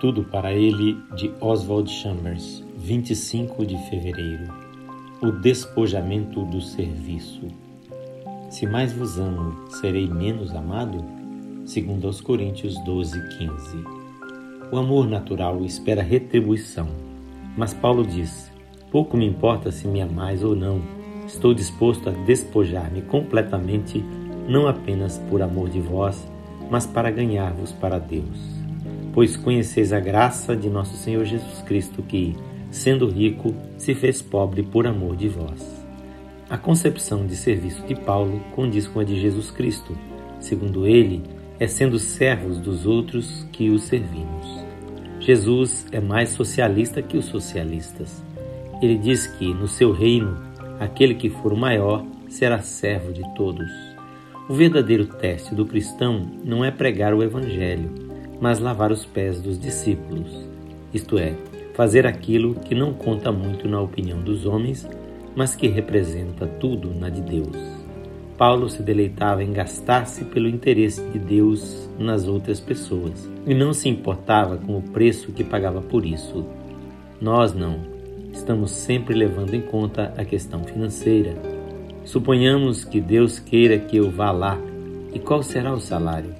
Tudo para ele de Oswald Chambers, 25 de fevereiro. O despojamento do serviço. Se mais vos amo, serei menos amado? Segundo aos Coríntios 12, 15. O amor natural espera retribuição, mas Paulo diz: Pouco me importa se me amais ou não, estou disposto a despojar-me completamente, não apenas por amor de vós, mas para ganhar-vos para Deus pois conheceis a graça de nosso Senhor Jesus Cristo, que, sendo rico, se fez pobre por amor de vós. A concepção de serviço de Paulo condiz com a de Jesus Cristo. Segundo ele, é sendo servos dos outros que os servimos. Jesus é mais socialista que os socialistas. Ele diz que, no seu reino, aquele que for o maior será servo de todos. O verdadeiro teste do cristão não é pregar o Evangelho, mas lavar os pés dos discípulos, isto é, fazer aquilo que não conta muito na opinião dos homens, mas que representa tudo na de Deus. Paulo se deleitava em gastar-se pelo interesse de Deus nas outras pessoas e não se importava com o preço que pagava por isso. Nós não. Estamos sempre levando em conta a questão financeira. Suponhamos que Deus queira que eu vá lá, e qual será o salário?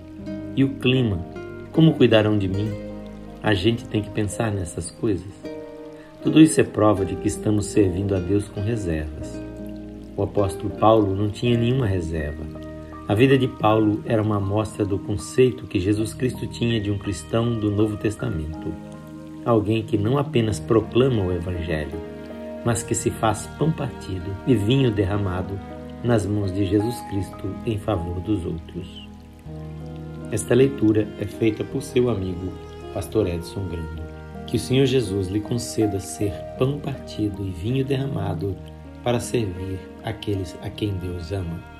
E o clima? Como cuidarão de mim? A gente tem que pensar nessas coisas. Tudo isso é prova de que estamos servindo a Deus com reservas. O apóstolo Paulo não tinha nenhuma reserva. A vida de Paulo era uma amostra do conceito que Jesus Cristo tinha de um cristão do Novo Testamento. Alguém que não apenas proclama o Evangelho, mas que se faz pão partido e vinho derramado nas mãos de Jesus Cristo em favor dos outros. Esta leitura é feita por seu amigo, Pastor Edson Grando. Que o Senhor Jesus lhe conceda ser pão partido e vinho derramado para servir aqueles a quem Deus ama.